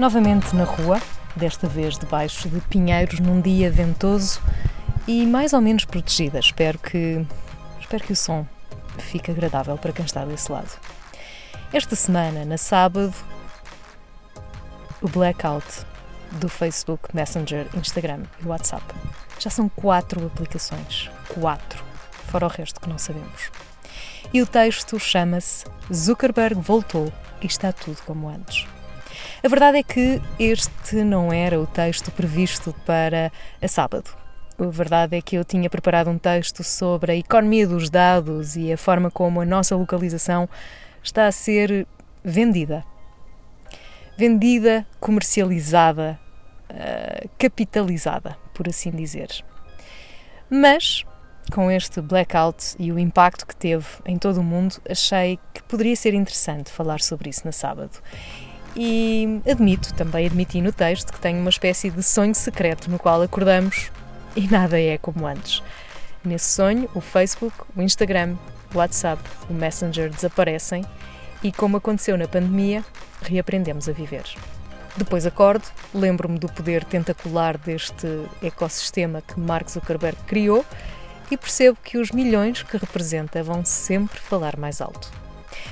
Novamente na rua, desta vez debaixo de pinheiros num dia ventoso e mais ou menos protegida. Espero que, espero que o som fique agradável para quem está desse lado. Esta semana, na sábado, o blackout do Facebook, Messenger, Instagram e WhatsApp. Já são quatro aplicações. Quatro. Fora o resto que não sabemos. E o texto chama-se Zuckerberg voltou e está tudo como antes. A verdade é que este não era o texto previsto para a sábado. A verdade é que eu tinha preparado um texto sobre a economia dos dados e a forma como a nossa localização está a ser vendida. Vendida, comercializada, uh, capitalizada, por assim dizer. Mas, com este blackout e o impacto que teve em todo o mundo, achei que poderia ser interessante falar sobre isso na sábado. E admito, também admiti no texto, que tenho uma espécie de sonho secreto no qual acordamos e nada é como antes. Nesse sonho, o Facebook, o Instagram, o WhatsApp, o Messenger desaparecem e, como aconteceu na pandemia, reaprendemos a viver. Depois acordo, lembro-me do poder tentacular deste ecossistema que Mark Zuckerberg criou e percebo que os milhões que representa vão sempre falar mais alto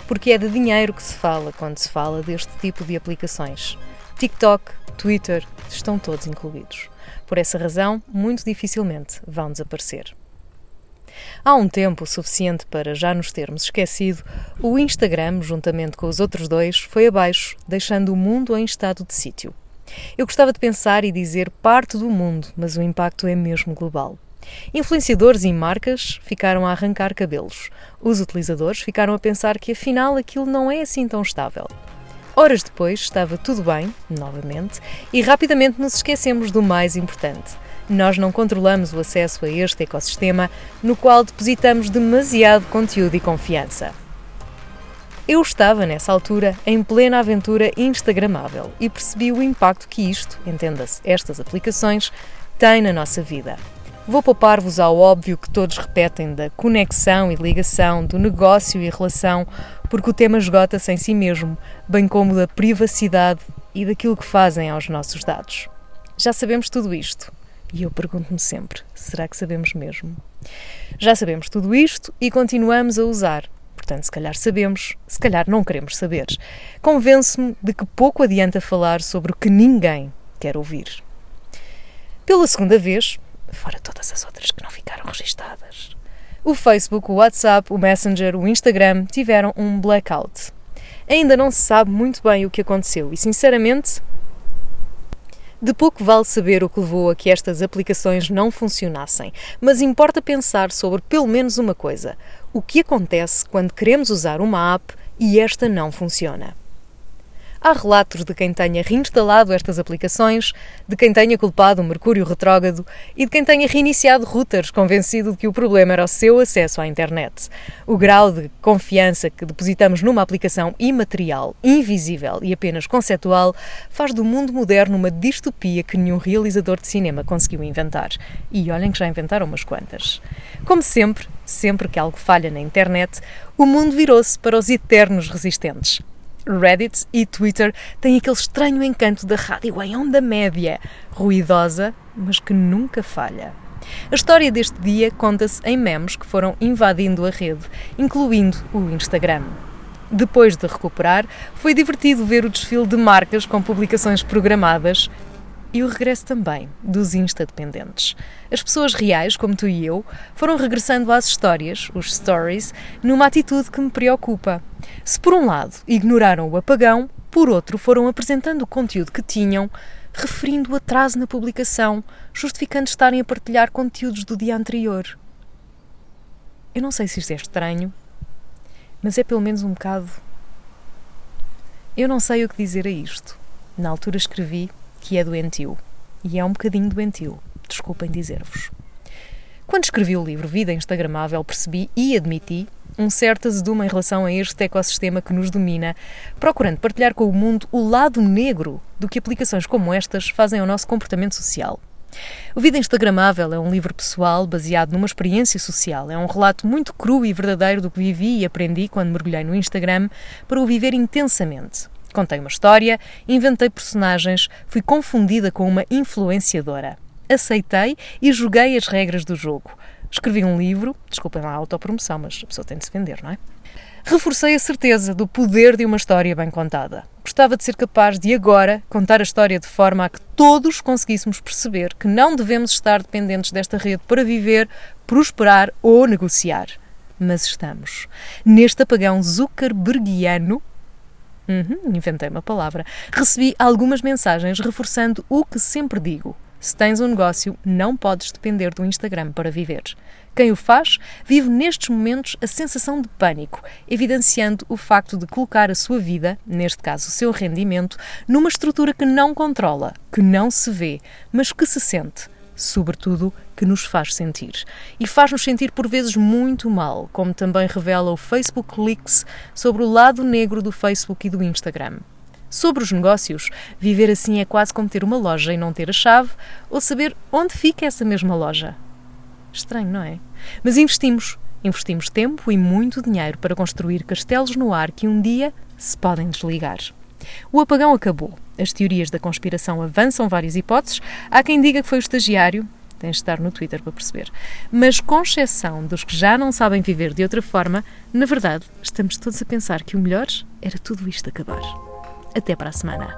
porque é de dinheiro que se fala quando se fala deste tipo de aplicações. TikTok, Twitter, estão todos incluídos. Por essa razão, muito dificilmente vão desaparecer. Há um tempo suficiente para já nos termos esquecido, o Instagram, juntamente com os outros dois, foi abaixo, deixando o mundo em estado de sítio. Eu gostava de pensar e dizer parte do mundo, mas o impacto é mesmo global. Influenciadores e marcas ficaram a arrancar cabelos. Os utilizadores ficaram a pensar que afinal aquilo não é assim tão estável. Horas depois estava tudo bem, novamente, e rapidamente nos esquecemos do mais importante. Nós não controlamos o acesso a este ecossistema no qual depositamos demasiado conteúdo e confiança. Eu estava, nessa altura, em plena aventura Instagramável e percebi o impacto que isto, entenda-se, estas aplicações, tem na nossa vida. Vou poupar-vos ao óbvio que todos repetem da conexão e ligação, do negócio e relação, porque o tema esgota-se em si mesmo, bem como da privacidade e daquilo que fazem aos nossos dados. Já sabemos tudo isto. E eu pergunto-me sempre: será que sabemos mesmo? Já sabemos tudo isto e continuamos a usar. Portanto, se calhar sabemos, se calhar não queremos saber. Convenço-me de que pouco adianta falar sobre o que ninguém quer ouvir. Pela segunda vez, fora todas as outras que não ficaram registadas. O Facebook, o WhatsApp, o Messenger, o Instagram tiveram um blackout. Ainda não se sabe muito bem o que aconteceu e, sinceramente, de pouco vale saber o que levou a que estas aplicações não funcionassem, mas importa pensar sobre pelo menos uma coisa: o que acontece quando queremos usar uma app e esta não funciona. Há relatos de quem tenha reinstalado estas aplicações, de quem tenha culpado o Mercúrio retrógrado e de quem tenha reiniciado routers convencido de que o problema era o seu acesso à internet. O grau de confiança que depositamos numa aplicação imaterial, invisível e apenas conceptual faz do mundo moderno uma distopia que nenhum realizador de cinema conseguiu inventar. E olhem que já inventaram umas quantas. Como sempre, sempre que algo falha na internet, o mundo virou-se para os eternos resistentes. Reddit e Twitter têm aquele estranho encanto da rádio em onda média, ruidosa, mas que nunca falha. A história deste dia conta-se em memes que foram invadindo a rede, incluindo o Instagram. Depois de recuperar, foi divertido ver o desfile de marcas com publicações programadas e o regresso também dos Insta-dependentes. As pessoas reais, como tu e eu, foram regressando às histórias, os stories, numa atitude que me preocupa. Se por um lado ignoraram o apagão, por outro foram apresentando o conteúdo que tinham, referindo o atraso na publicação, justificando estarem a partilhar conteúdos do dia anterior. Eu não sei se isto é estranho, mas é pelo menos um bocado. Eu não sei o que dizer a isto. Na altura escrevi que é doentio. E é um bocadinho doentio, desculpem dizer-vos. Quando escrevi o livro Vida Instagramável, percebi e admiti um certo azedume em relação a este ecossistema que nos domina, procurando partilhar com o mundo o lado negro do que aplicações como estas fazem ao nosso comportamento social. O Vida Instagramável é um livro pessoal baseado numa experiência social. É um relato muito cru e verdadeiro do que vivi e aprendi quando mergulhei no Instagram para o viver intensamente. Contei uma história, inventei personagens, fui confundida com uma influenciadora. Aceitei e joguei as regras do jogo. Escrevi um livro, desculpem lá a autopromoção, mas a pessoa tem de se vender, não é? Reforcei a certeza do poder de uma história bem contada. Gostava de ser capaz de agora contar a história de forma a que todos conseguíssemos perceber que não devemos estar dependentes desta rede para viver, prosperar ou negociar. Mas estamos. Neste apagão Zuckerbergiano, uhum, inventei uma palavra, recebi algumas mensagens reforçando o que sempre digo. Se tens um negócio, não podes depender do Instagram para viver. Quem o faz vive nestes momentos a sensação de pânico, evidenciando o facto de colocar a sua vida, neste caso o seu rendimento, numa estrutura que não controla, que não se vê, mas que se sente. Sobretudo, que nos faz sentir. E faz-nos sentir por vezes muito mal, como também revela o Facebook Leaks sobre o lado negro do Facebook e do Instagram. Sobre os negócios, viver assim é quase como ter uma loja e não ter a chave, ou saber onde fica essa mesma loja. Estranho, não é? Mas investimos. Investimos tempo e muito dinheiro para construir castelos no ar que um dia se podem desligar. O apagão acabou. As teorias da conspiração avançam várias hipóteses. Há quem diga que foi o estagiário, tens de estar no Twitter para perceber. Mas, com exceção dos que já não sabem viver de outra forma, na verdade, estamos todos a pensar que o melhor era tudo isto acabar. Até para a semana.